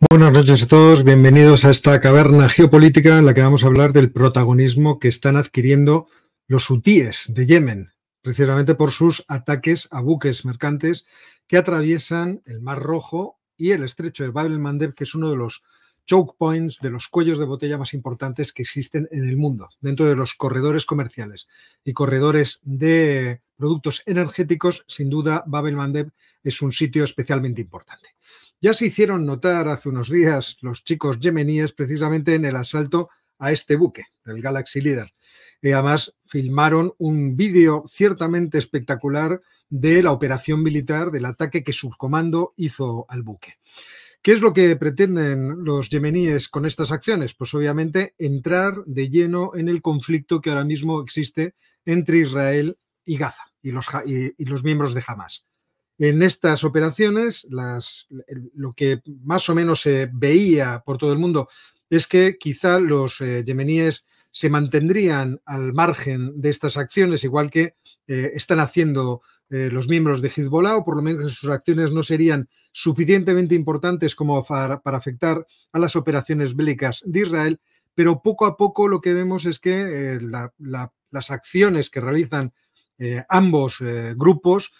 Buenas noches a todos, bienvenidos a esta caverna geopolítica en la que vamos a hablar del protagonismo que están adquiriendo los hutíes de Yemen, precisamente por sus ataques a buques mercantes que atraviesan el Mar Rojo y el estrecho de Bab el Mandeb, que es uno de los choke points, de los cuellos de botella más importantes que existen en el mundo, dentro de los corredores comerciales y corredores de productos energéticos, sin duda Bab el Mandeb es un sitio especialmente importante. Ya se hicieron notar hace unos días los chicos yemeníes precisamente en el asalto a este buque, el Galaxy Leader. Y además filmaron un vídeo ciertamente espectacular de la operación militar, del ataque que su comando hizo al buque. ¿Qué es lo que pretenden los yemeníes con estas acciones? Pues obviamente entrar de lleno en el conflicto que ahora mismo existe entre Israel y Gaza y los, y los miembros de Hamas. En estas operaciones, lo que más o menos se veía por todo el mundo es que quizá los eh, yemeníes se mantendrían al margen de estas acciones, igual que eh, están haciendo eh, los miembros de Hezbollah, o por lo menos sus acciones no serían suficientemente importantes como para, afectar a las operaciones bélicas de Israel, pero poco a poco lo que vemos es que las acciones que realizan ambos grupos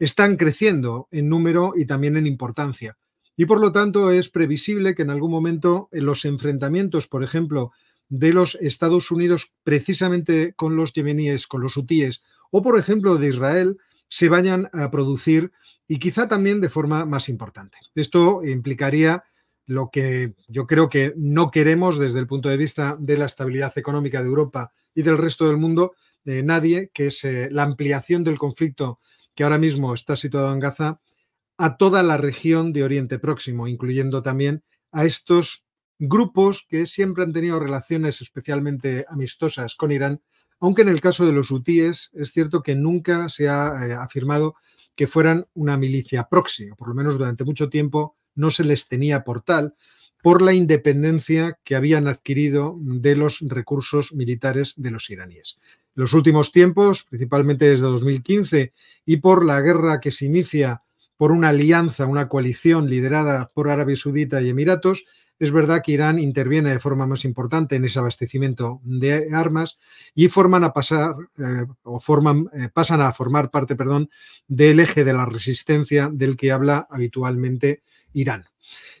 están creciendo en número y también en importancia. Y por lo tanto es previsible que en algún momento en los enfrentamientos, por ejemplo, de los Estados Unidos precisamente con los yemeníes, con los hutíes, o por ejemplo de Israel, se vayan a producir y quizá también de forma más importante. Esto implicaría lo que yo creo que no queremos desde el punto de vista de la estabilidad económica de Europa y del resto del mundo, de nadie, que es eh, la ampliación del conflicto que ahora mismo está situado en Gaza, a toda la región de Oriente Próximo, incluyendo también a estos grupos que siempre han tenido relaciones especialmente amistosas con Irán, aunque en el caso de los hutíes es cierto que nunca se ha eh, afirmado que fueran una milicia próxima, por lo menos durante mucho tiempo no se les tenía por tal, por la independencia que habían adquirido de los recursos militares de los iraníes los últimos tiempos, principalmente desde 2015, y por la guerra que se inicia por una alianza, una coalición liderada por Arabia Saudita y Emiratos, es verdad que Irán interviene de forma más importante en ese abastecimiento de armas y forman a pasar eh, o forman, eh, pasan a formar parte, perdón, del eje de la resistencia del que habla habitualmente Irán.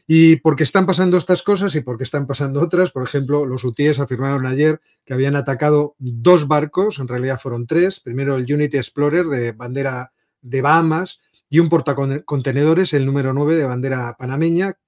Y porque están pasando estas cosas y porque están pasando otras, por ejemplo, los hutíes afirmaron ayer que habían atacado dos barcos, en realidad fueron tres, primero el Unity Explorer de bandera de Bahamas y un portacontenedores, el número 9 de bandera panameña,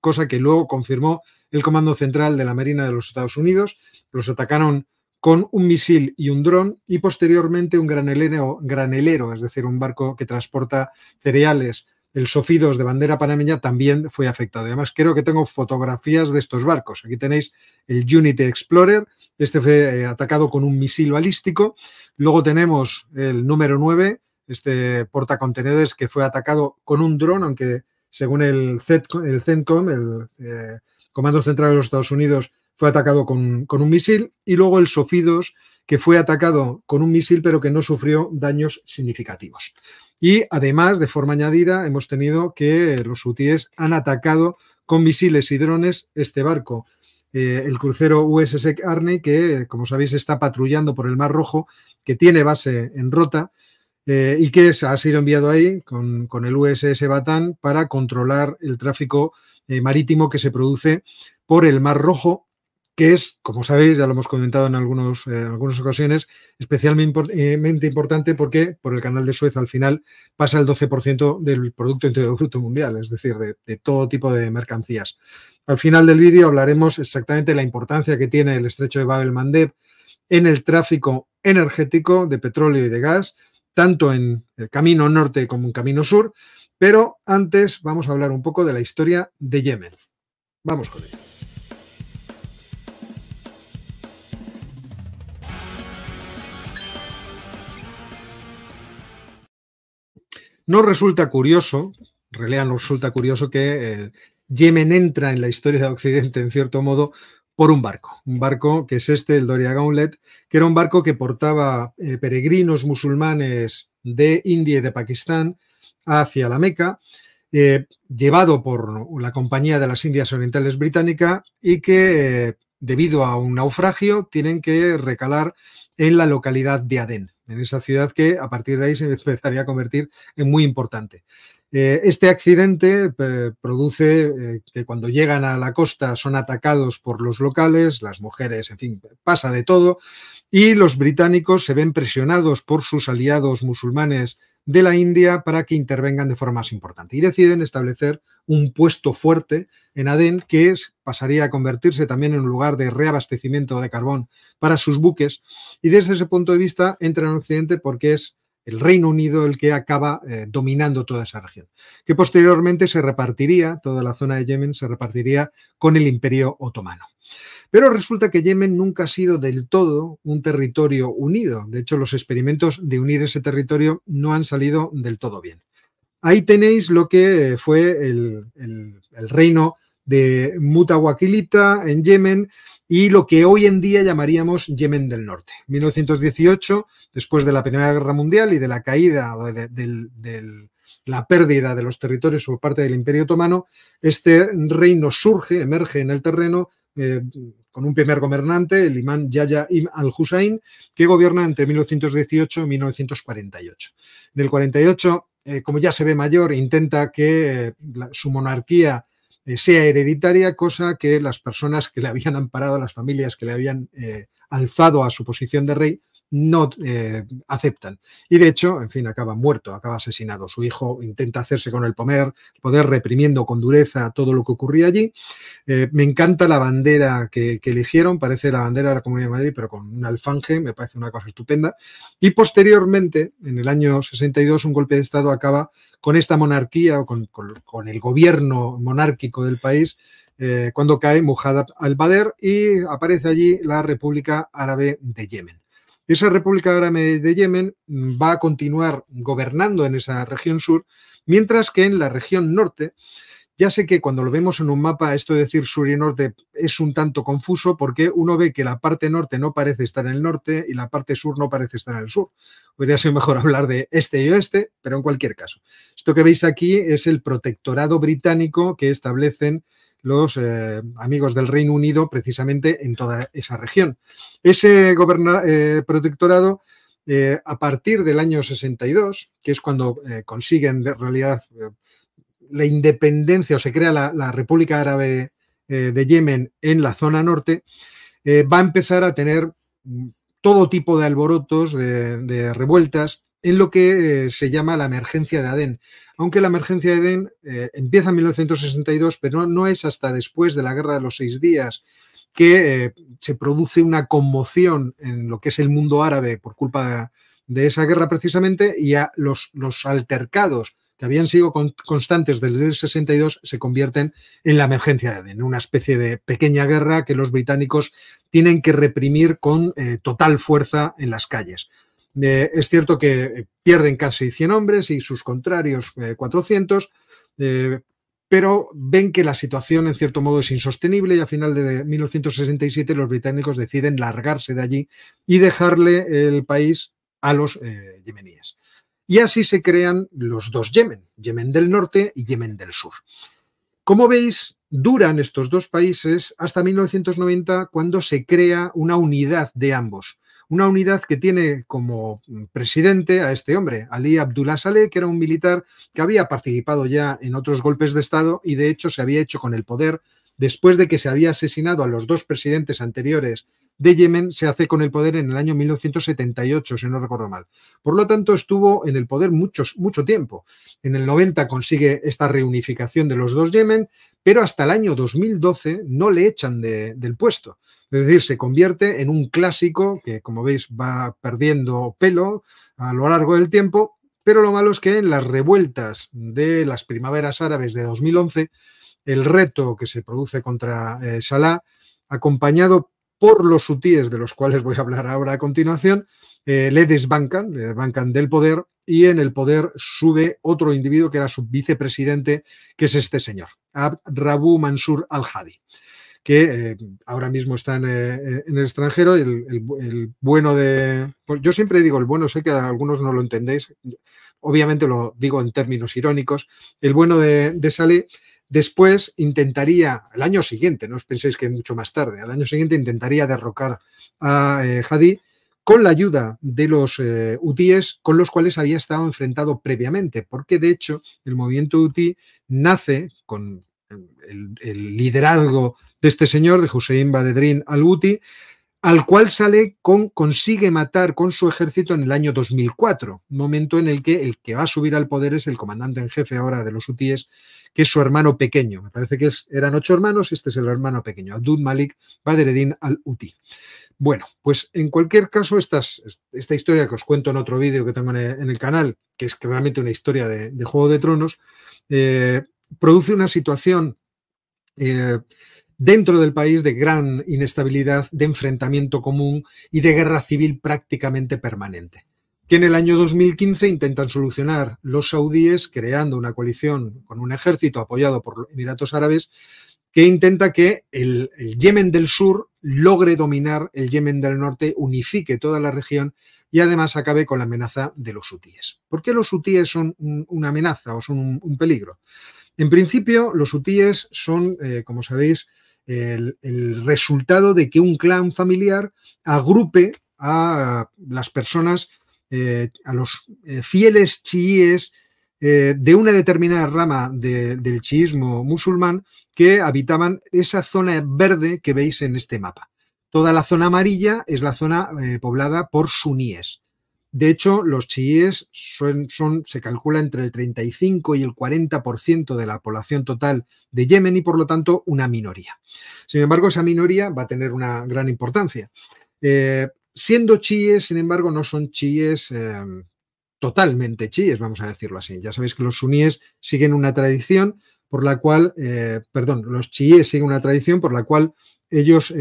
cosa que luego confirmó el Comando Central de la Marina de los Estados Unidos. Los atacaron con un misil y un dron y posteriormente un granelero, granelero, es decir, un barco que transporta cereales el Sofidos de bandera panameña también fue afectado. Además, creo que tengo fotografías de estos barcos. Aquí tenéis el Unity Explorer. Este fue eh, atacado con un misil balístico. Luego tenemos el número 9, este portacontenedores que fue atacado con un dron, aunque según el, CENTCOM, el eh, Comando Central de los Estados Unidos, fue atacado con, un misil. Y luego el Sofidos, que fue atacado con un misil, pero que no sufrió daños significativos. Y además, de forma añadida, hemos tenido que los hutíes han atacado con misiles y drones este barco, eh, el crucero USS Arney, que, como sabéis, está patrullando por el Mar Rojo, que tiene base en Rota eh, y que ha sido enviado ahí con, el USS Batán para controlar el tráfico eh, marítimo que se produce por el Mar Rojo que es, como sabéis, ya lo hemos comentado en, algunos, eh, algunas ocasiones, especialmente importante porque por el canal de Suez al final pasa el 12% del Producto Interior Bruto Mundial, es decir, de, todo tipo de mercancías. Al final del vídeo hablaremos exactamente de la importancia que tiene el estrecho de Bab el-Mandeb en el tráfico energético de petróleo y de gas, tanto en el camino norte como en camino sur, pero antes vamos a hablar un poco de la historia de Yemen. Vamos con ello. Nos resulta curioso, en nos resulta curioso que eh, Yemen entra en la historia de Occidente, en cierto modo, por un barco. Un barco que es este, el Doria Gauntlet, que era un barco que portaba eh, peregrinos musulmanes de India y de Pakistán hacia la Meca. llevado por la Compañía de las Indias Orientales Británica y que debido a un naufragio tienen que recalar en la localidad de Adén, en esa ciudad que a partir de ahí se empezaría a convertir en muy importante. Eh, este accidente produce eh, que cuando llegan a la costa son atacados por los locales, las mujeres, en fin, pasa de todo, y los británicos se ven presionados por sus aliados musulmanes de la India para que intervengan de forma más importante. Y deciden establecer un puesto fuerte en Adén que es, pasaría a convertirse también en un lugar de reabastecimiento de carbón para sus buques. Y desde ese punto de vista entra en Occidente porque es el Reino Unido el que acaba eh, dominando toda esa región, que posteriormente se repartiría, toda la zona de Yemen se repartiría con el Imperio Otomano. Pero resulta que Yemen nunca ha sido del todo un territorio unido. De hecho, los experimentos de unir ese territorio no han salido del todo bien. Ahí tenéis lo que fue el, reino de Mutawakilita en Yemen y lo que hoy en día llamaríamos Yemen del Norte. 1918, después de la Primera Guerra Mundial y de la caída o de, la pérdida de los territorios por parte del Imperio Otomano, este reino surge, emerge en el terreno eh, con un primer gobernante, el imán Yaya Im al-Hussein, que gobierna entre 1918 y 1948. En el 48, eh, como ya se ve mayor, intenta que eh, su monarquía sea hereditaria, cosa que las personas que le habían amparado, las familias que le habían alzado a su posición de rey, no eh, aceptan. Y de hecho, en fin, acaba muerto, acaba asesinado. Su hijo intenta hacerse con el poder, poder reprimiendo con dureza todo lo que ocurría allí. Eh, me encanta la bandera que, eligieron, parece la bandera de la Comunidad de Madrid, pero con un alfanje, me parece una cosa estupenda. Y posteriormente, en el año 62, un golpe de Estado acaba con esta monarquía o con, el gobierno monárquico del país eh, cuando cae Mujad al-Badr y aparece allí la República Árabe de Yemen. Esa República Árabe de Yemen va a continuar gobernando en esa región sur, mientras que en la región norte, ya sé que cuando lo vemos en un mapa, esto de decir sur y norte es un tanto confuso porque uno ve que la parte norte no parece estar en el norte y la parte sur no parece estar en el sur. Hubiera sido mejor hablar de este y oeste, pero en cualquier caso. Esto que veis aquí es el protectorado británico que establecen los eh, amigos del Reino Unido precisamente en toda esa región. Ese eh, protectorado, eh, a partir del año 62, que es cuando consiguen de realidad la independencia o se crea la, República Árabe de Yemen en la zona norte, va a empezar a tener mm, todo tipo de alborotos, de revueltas, en lo que eh, se llama la emergencia de Adén. Aunque la emergencia de Adén eh, empieza en 1962, pero no, es hasta después de la Guerra de los Seis Días que eh, se produce una conmoción en lo que es el mundo árabe por culpa de, esa guerra precisamente y a los, los altercados que habían sido constantes desde el 62 se convierten en la emergencia de Adén, una especie de pequeña guerra que los británicos tienen que reprimir con total fuerza en las calles. Eh, es cierto que eh, pierden casi 100 hombres y sus contrarios 400, eh, pero ven que la situación en cierto modo es insostenible y a final de 1967 los británicos deciden largarse de allí y dejarle el país a los yemeníes. Y así se crean los dos Yemen, Yemen del norte y Yemen del sur. Como veis, duran estos dos países hasta 1990 cuando se crea una unidad de ambos una unidad que tiene como presidente a este hombre, Ali Abdullah Saleh, que era un militar que había participado ya en otros golpes de Estado y de hecho se había hecho con el poder después de que se había asesinado a los dos presidentes anteriores de Yemen, se hace con el poder en el año 1978, si no recuerdo mal. Por lo tanto, estuvo en el poder muchos, mucho tiempo. En el 90 consigue esta reunificación de los dos Yemen, pero hasta el año 2012 no le echan del puesto. Es decir, se convierte en un clásico que, como veis, va perdiendo pelo a lo largo del tiempo, pero lo malo es que en las revueltas de las primaveras árabes de 2011, el reto que se produce contra eh, Salah, acompañado por los hutíes de los cuales voy a hablar ahora a continuación, eh, le desbancan, le desbancan del poder y en el poder sube otro individuo que era su vicepresidente, que es este señor, Abd Rabu Mansur al-Hadi que eh, ahora mismo está en, eh, el extranjero. El, el, bueno de. Pues yo siempre digo el bueno, sé que algunos no lo entendéis. obviamente lo digo en términos irónicos, el bueno de, de Saleh después intentaría, el año siguiente, no os penséis que mucho más tarde, al año siguiente intentaría derrocar a eh, Hadi con la ayuda de los eh, UTIs con los cuales había estado enfrentado previamente, porque de hecho el movimiento UTI nace con el, liderazgo de este señor, de Hussein Badedrin al-Uti, al cual sale con, consigue matar con su ejército en el año 2004, momento en el que el que va a subir al poder es el comandante en jefe ahora de los UTIs, que es su hermano pequeño. Me parece que eran ocho hermanos, este es el hermano pequeño, Abdul Malik Badreddin al-Uti. Bueno, pues en cualquier caso, esta historia que os cuento en otro vídeo que tengo en el, canal, que es realmente una historia de, Juego de Tronos, eh, produce una situación eh, dentro del país de gran inestabilidad, de enfrentamiento común y de guerra civil prácticamente permanente, que en el año 2015 intentan solucionar los saudíes creando una coalición con un ejército apoyado por los Emiratos Árabes que intenta que el, Yemen del Sur logre dominar el Yemen del Norte, unifique toda la región y además acabe con la amenaza de los hutíes. ¿Por qué los hutíes son una amenaza o son un, peligro? En principio, los hutíes son, eh, como sabéis, el, resultado de que un clan familiar agrupe a las personas, eh, a los eh, fieles chiíes de una determinada rama del chiismo musulmán que habitaban esa zona verde que veis en este mapa. Toda la zona amarilla es la zona poblada por suníes. De hecho, los chiíes son, se calcula entre el 35 y el 40% de la población total de Yemen y por lo tanto una minoría. Sin embargo, esa minoría va a tener una gran importancia. Eh, siendo chiíes, sin embargo, no son chiíes eh, totalmente chiíes, vamos a decirlo así. Ya sabéis que los suníes siguen una tradición por la cual, eh, perdón, los chiíes siguen una tradición por la cual ellos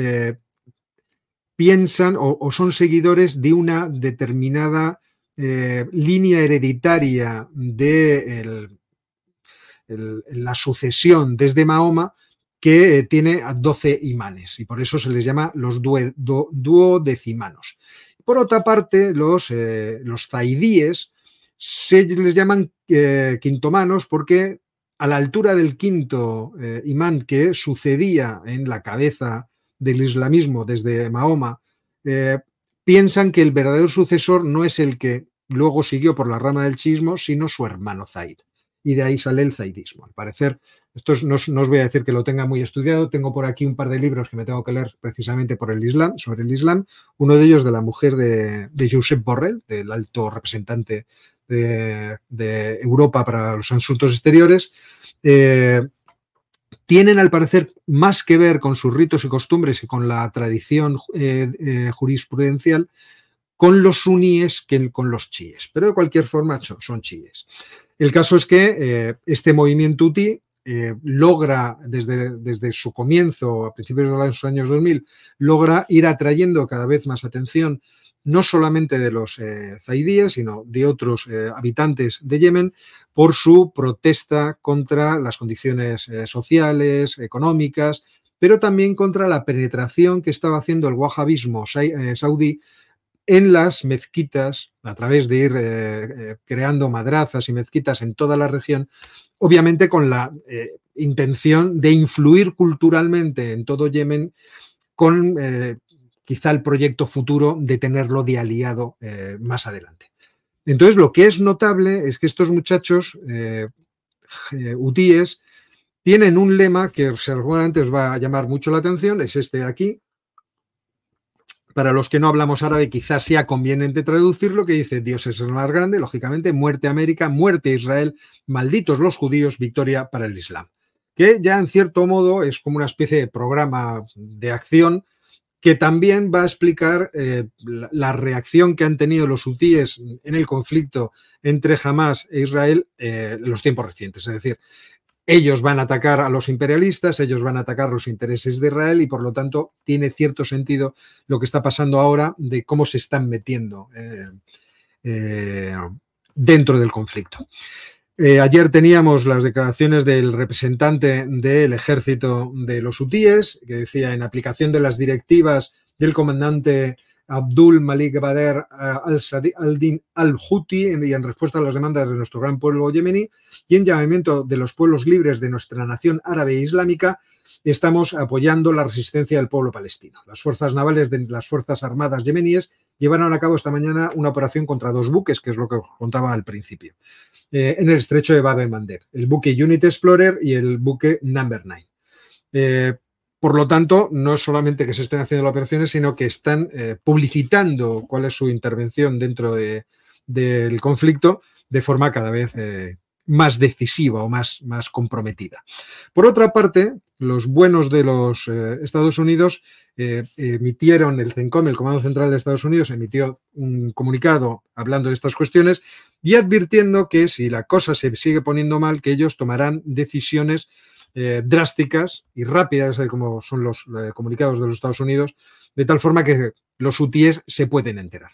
piensan o, son seguidores de una determinada eh, línea hereditaria de la sucesión desde Mahoma que tiene 12 imanes y por eso se les llama los duodecimanos. Por otra parte, los, eh, zaidíes se les llaman eh, quintomanos porque a la altura del quinto imán que sucedía en la cabeza del islamismo desde Mahoma, eh, piensan que el verdadero sucesor no es el que luego siguió por la rama del chismo, sino su hermano Zaid. Y de ahí sale el zaidismo. Al parecer, esto no, os voy a decir que lo tenga muy estudiado, tengo por aquí un par de libros que me tengo que leer precisamente por el Islam, sobre el Islam, uno de ellos de la mujer de, Josep Borrell, del alto representante de, Europa para los asuntos exteriores, eh, tienen al parecer más que ver con sus ritos y costumbres y con la tradición eh, eh, jurisprudencial con los suníes que con los chiíes, pero de cualquier forma son chiíes. El caso es que eh, este movimiento UTI logra, desde, desde, su comienzo, a principios de los años 2000, logra ir atrayendo cada vez más atención no solamente de los eh, zaidíes, sino de otros eh, habitantes de Yemen, por su protesta contra las condiciones eh, sociales, económicas, pero también contra la penetración que estaba haciendo el wahabismo saudí en las mezquitas, a través de ir creando madrazas y mezquitas en toda la región, obviamente con la intención de influir culturalmente en todo Yemen con quizá el proyecto futuro de tenerlo de aliado eh, más adelante. Entonces, lo que es notable es que estos muchachos eh, tienen un lema que seguramente os va a llamar mucho la atención, es este de aquí. Para los que no hablamos árabe, quizás sea conveniente traducirlo, que dice Dios es el más grande, lógicamente, muerte América, muerte Israel, malditos los judíos, victoria para el Islam. Que ya en cierto modo es como una especie de programa de acción que también va a explicar eh, la, reacción que han tenido los hutíes en el conflicto entre Hamas e Israel eh, en los tiempos recientes. Es decir, ellos van a atacar a los imperialistas, ellos van a atacar los intereses de Israel y por lo tanto tiene cierto sentido lo que está pasando ahora de cómo se están metiendo eh, dentro del conflicto. Eh, ayer teníamos las declaraciones del representante del ejército de los hutíes, que decía, en aplicación de las directivas del comandante Abdul Malik Bader al-Din al-Houthi y en respuesta a las demandas de nuestro gran pueblo yemení y en llamamiento de los pueblos libres de nuestra nación árabe e islámica, estamos apoyando la resistencia del pueblo palestino. Las fuerzas navales de las Fuerzas Armadas yemeníes llevaron a cabo esta mañana una operación contra dos buques, que es lo que contaba al principio, eh, en el estrecho de Bab el buque Unity Explorer y el buque Number 9. Eh, por lo tanto, no es solamente que se estén haciendo las operaciones, sino que están eh, publicitando cuál es su intervención dentro del conflicto de forma cada vez más decisiva o más, más comprometida. Por otra parte, los buenos de los eh, Estados Unidos eh, emitieron, el CENCOM, el Comando Central de Estados Unidos, emitió un comunicado hablando de estas cuestiones y advirtiendo que si la cosa se sigue poniendo mal, que ellos tomarán decisiones eh, drásticas y rápidas, como son los comunicados de los Estados Unidos, de tal forma que los UTIs se pueden enterar.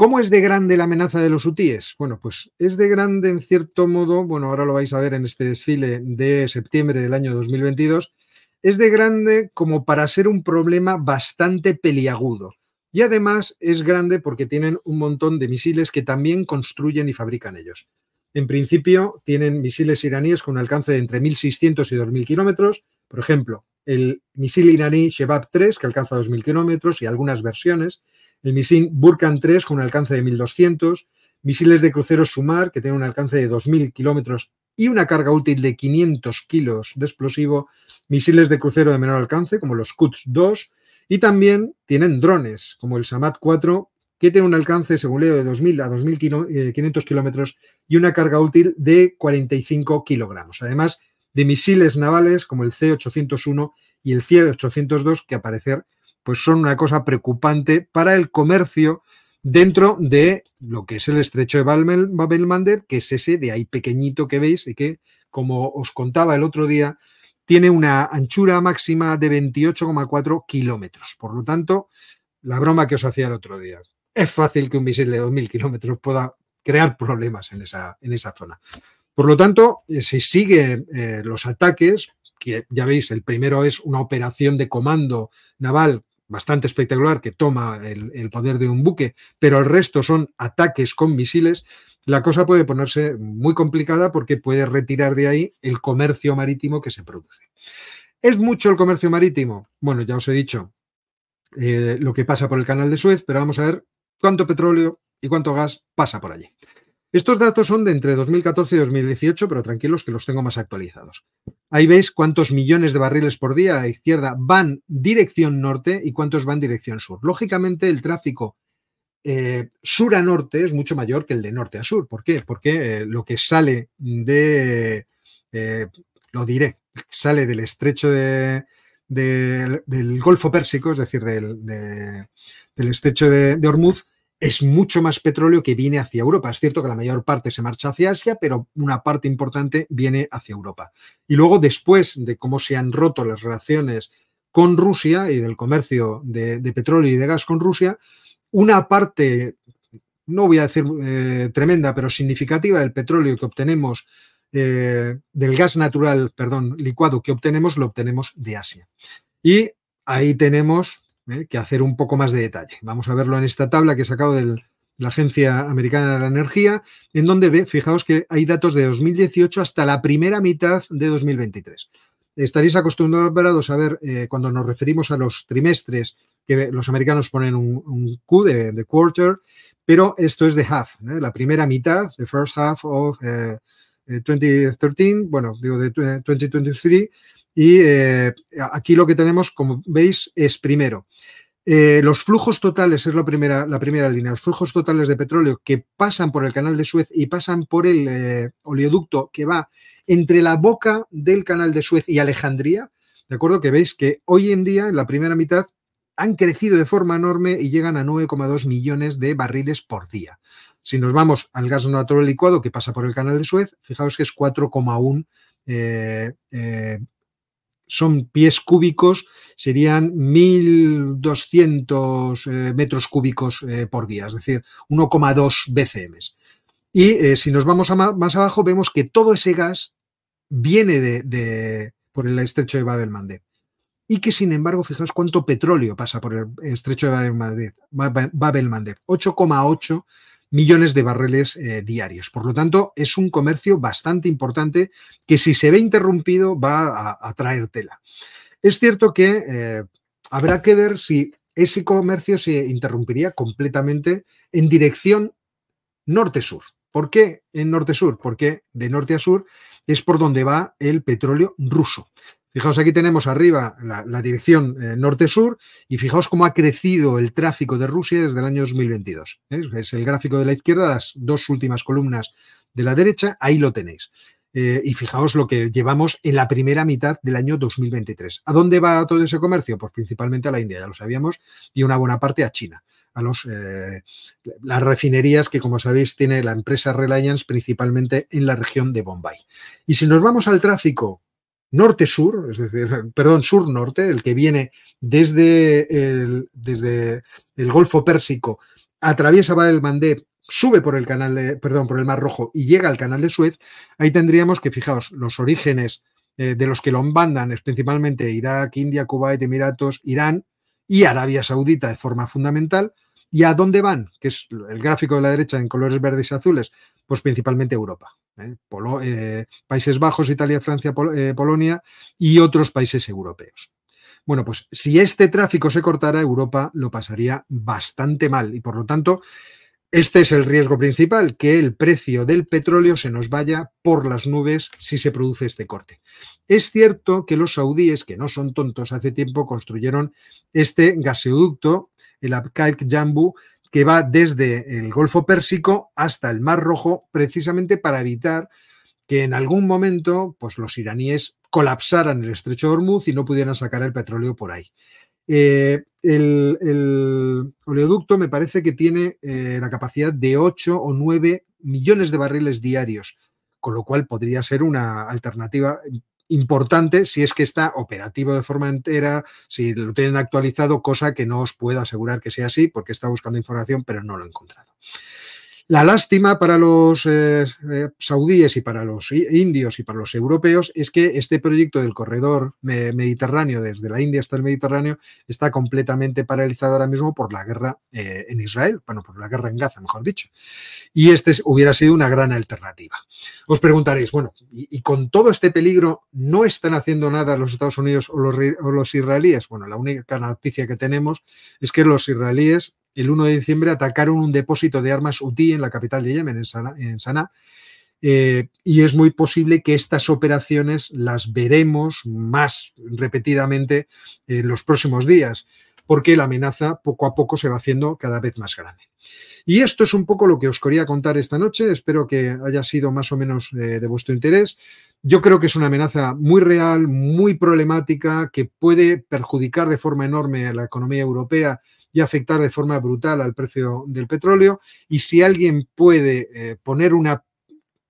¿Cómo es de grande la amenaza de los hutíes? Bueno, pues es de grande en cierto modo, bueno, ahora lo vais a ver en este desfile de septiembre del año 2022, es de grande como para ser un problema bastante peliagudo. Y además es grande porque tienen un montón de misiles que también construyen y fabrican ellos. En principio, tienen misiles iraníes con un alcance de entre 1.600 y 2.000 kilómetros. Por ejemplo, el misil iraní Shebab 3, que alcanza 2.000 kilómetros, y algunas versiones el misil Burkan 3 con un alcance de 1200, misiles de crucero Sumar que tienen un alcance de 2000 kilómetros y una carga útil de 500 kilos de explosivo, misiles de crucero de menor alcance como los Quds 2 y también tienen drones como el Samad 4 que tiene un alcance, según leo, de 2.000 a 2.500 kilómetros y una carga útil de 45 kilogramos. Además de misiles navales como el C-801 y el C-802 que aparecer pues son una cosa preocupante para el comercio dentro de lo que es el estrecho de Babel-Mandeb, que es ese de ahí pequeñito que veis y que, como os contaba el otro día, tiene una anchura máxima de 28,4 kilómetros. Por lo tanto, la broma que os hacía el otro día, es fácil que un misil de 2.000 kilómetros pueda crear problemas en esa, en esa zona. Por lo tanto, eh, si siguen eh, los ataques, que ya veis, el primero es una operación de comando naval bastante espectacular que toma el, poder de un buque, pero el resto son ataques con misiles, la cosa puede ponerse muy complicada porque puede retirar de ahí el comercio marítimo que se produce. ¿Es mucho el comercio marítimo? Bueno, ya os he dicho eh, lo que pasa por el canal de Suez, pero vamos a ver cuánto petróleo y cuánto gas pasa por allí. Estos datos son de entre 2014 y 2018, pero tranquilos que los tengo más actualizados. Ahí veis cuántos millones de barriles por día a izquierda van dirección norte y cuántos van dirección sur. Lógicamente, el tráfico eh, sur a norte es mucho mayor que el de norte a sur. ¿Por qué? Porque eh, lo que sale de, eh, lo diré, sale del estrecho de, del Golfo Pérsico, es decir, del, del estrecho de Hormuz, es mucho más petróleo que viene hacia Europa. Es cierto que la mayor parte se marcha hacia Asia, pero una parte importante viene hacia Europa. Y luego, después de cómo se han roto las relaciones con Rusia y del comercio de, petróleo y de gas con Rusia, una parte, no voy a decir eh, tremenda, pero significativa del petróleo que obtenemos, eh, del gas natural, perdón, licuado que obtenemos, lo obtenemos de Asia. Y ahí tenemos ¿eh? que hacer un poco más de detalle. Vamos a verlo en esta tabla que he sacado de la Agencia Americana de la Energía, en donde ve, fijaos que hay datos de 2018 hasta la primera mitad de 2023. Estaréis acostumbrados a ver eh, cuando nos referimos a los trimestres que los americanos ponen un, Q de, quarter, pero esto es de half, ¿eh? la primera mitad, the first half of 2013, bueno, digo de 2023 y eh, aquí lo que tenemos, como veis, es primero, eh, los flujos totales, es la primera, la primera línea, los flujos totales de petróleo que pasan por el canal de Suez y pasan por el eh, oleoducto que va entre la boca del canal de Suez y Alejandría, ¿de acuerdo? Que veis que hoy en día, en la primera mitad, han crecido de forma enorme y llegan a 9,2 millones de barriles por día. Si nos vamos al gas natural licuado que pasa por el canal de Suez, fijaos que es 4,1 son pies cúbicos, serían 1.200 eh, metros cúbicos eh, por día, es decir, 1,2 BCM. Y eh, si nos vamos más abajo, vemos que todo ese gas viene de, por el estrecho de Babel Mandeb. y que sin embargo, fijaos cuánto petróleo pasa por el estrecho de Babel-Mandeb, 8,8 millones de barriles eh, diarios. Por lo tanto, es un comercio bastante importante que si se ve interrumpido va a, traer tela. Es cierto que eh, habrá que ver si ese comercio se interrumpiría completamente en dirección norte-sur. ¿Por qué en norte-sur? Porque de norte a sur es por donde va el petróleo ruso. Fijaos, aquí tenemos arriba la, dirección eh, norte-sur y fijaos cómo ha crecido el tráfico de Rusia desde el año 2022. Es el gráfico de la izquierda, las dos últimas columnas de la derecha, ahí lo tenéis. Eh, y fijaos lo que llevamos en la primera mitad del año 2023. ¿A dónde va todo ese comercio? Pues principalmente a la India, ya lo sabíamos, y una buena parte a China, a los, eh, las refinerías que, como sabéis, tiene la empresa Reliance principalmente en la región de Bombay. Y si nos vamos al tráfico norte-sur, es decir, perdón, sur-norte, el que viene desde el, desde el Golfo Pérsico, atraviesa el Mandeb, sube por el canal de, perdón, por el Mar Rojo y llega al canal de Suez, ahí tendríamos que, fijaos, los orígenes eh, de los que lo mandan es principalmente Irak, India, Kuwait, Emiratos, Irán y Arabia Saudita de forma fundamental. ¿Y a dónde van? Que es el gráfico de la derecha en colores verdes y azules, pues principalmente Europa. ¿eh? Eh, Países Bajos, Italia, Francia, eh, Polonia y otros países europeos. Bueno, pues si este tráfico se cortara, Europa lo pasaría bastante mal y por lo tanto este es el riesgo principal, que el precio del petróleo se nos vaya por las nubes si se produce este corte. Es cierto que los saudíes, que no son tontos, hace tiempo construyeron este gasoducto, el Abqaiq Jambu, que va desde el Golfo Pérsico hasta el Mar Rojo, precisamente para evitar que en algún momento pues, los iraníes colapsaran el estrecho de Hormuz y no pudieran sacar el petróleo por ahí. Eh, el, oleoducto me parece que tiene eh, la capacidad de 8 o 9 millones de barriles diarios, con lo cual podría ser una alternativa importante si es que está operativo de forma entera, si lo tienen actualizado, cosa que no os puedo asegurar que sea así porque está buscando información, pero no lo he encontrado. La lástima para los eh, eh, saudíes y para los indios y para los europeos es que este proyecto del corredor mediterráneo, desde la India hasta el Mediterráneo, está completamente paralizado ahora mismo por la guerra eh, en Israel, bueno, por la guerra en Gaza, mejor dicho. Y este hubiera sido una gran alternativa. Os preguntaréis, bueno, y, con todo este peligro, ¿no están haciendo nada los Estados Unidos o los, o los israelíes? Bueno, la única noticia que tenemos es que los israelíes el 1 de diciembre atacaron un depósito de armas UTI en la capital de Yemen, en Sanaa, eh, y es muy posible que estas operaciones las veremos más repetidamente en los próximos días, porque la amenaza poco a poco se va haciendo cada vez más grande. Y esto es un poco lo que os quería contar esta noche. Espero que haya sido más o menos eh, de vuestro interés. Yo creo que es una amenaza muy real, muy problemática, que puede perjudicar de forma enorme a la economía europea y afectar de forma brutal al precio del petróleo. Y si alguien puede eh, poner una,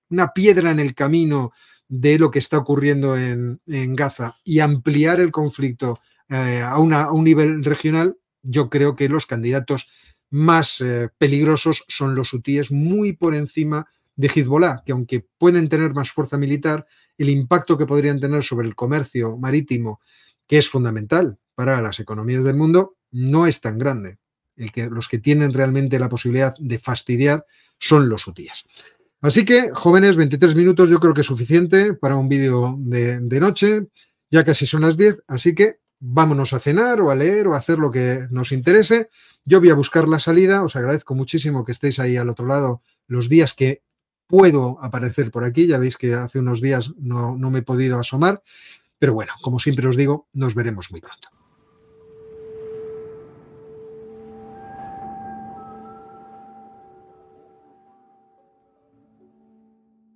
una, piedra en el camino de lo que está ocurriendo en, Gaza y ampliar el conflicto eh, a, un nivel regional, yo creo que los candidatos más eh, peligrosos son los hutíes muy por encima de Hezbollah, que aunque pueden tener más fuerza militar, el impacto que podrían tener sobre el comercio marítimo, que es fundamental para las economías del mundo, no es tan grande. El que, los que tienen realmente la posibilidad de fastidiar son los hutíes. Así que, jóvenes, 23 minutos yo creo que es suficiente para un vídeo de, de noche. Ya casi son las 10, así que vámonos a cenar o a leer o a hacer lo que nos interese. Yo voy a buscar la salida. Os agradezco muchísimo que estéis ahí al otro lado los días que puedo aparecer por aquí. Ya veis que hace unos días no, no me he podido asomar. Pero bueno, como siempre os digo, nos veremos muy pronto.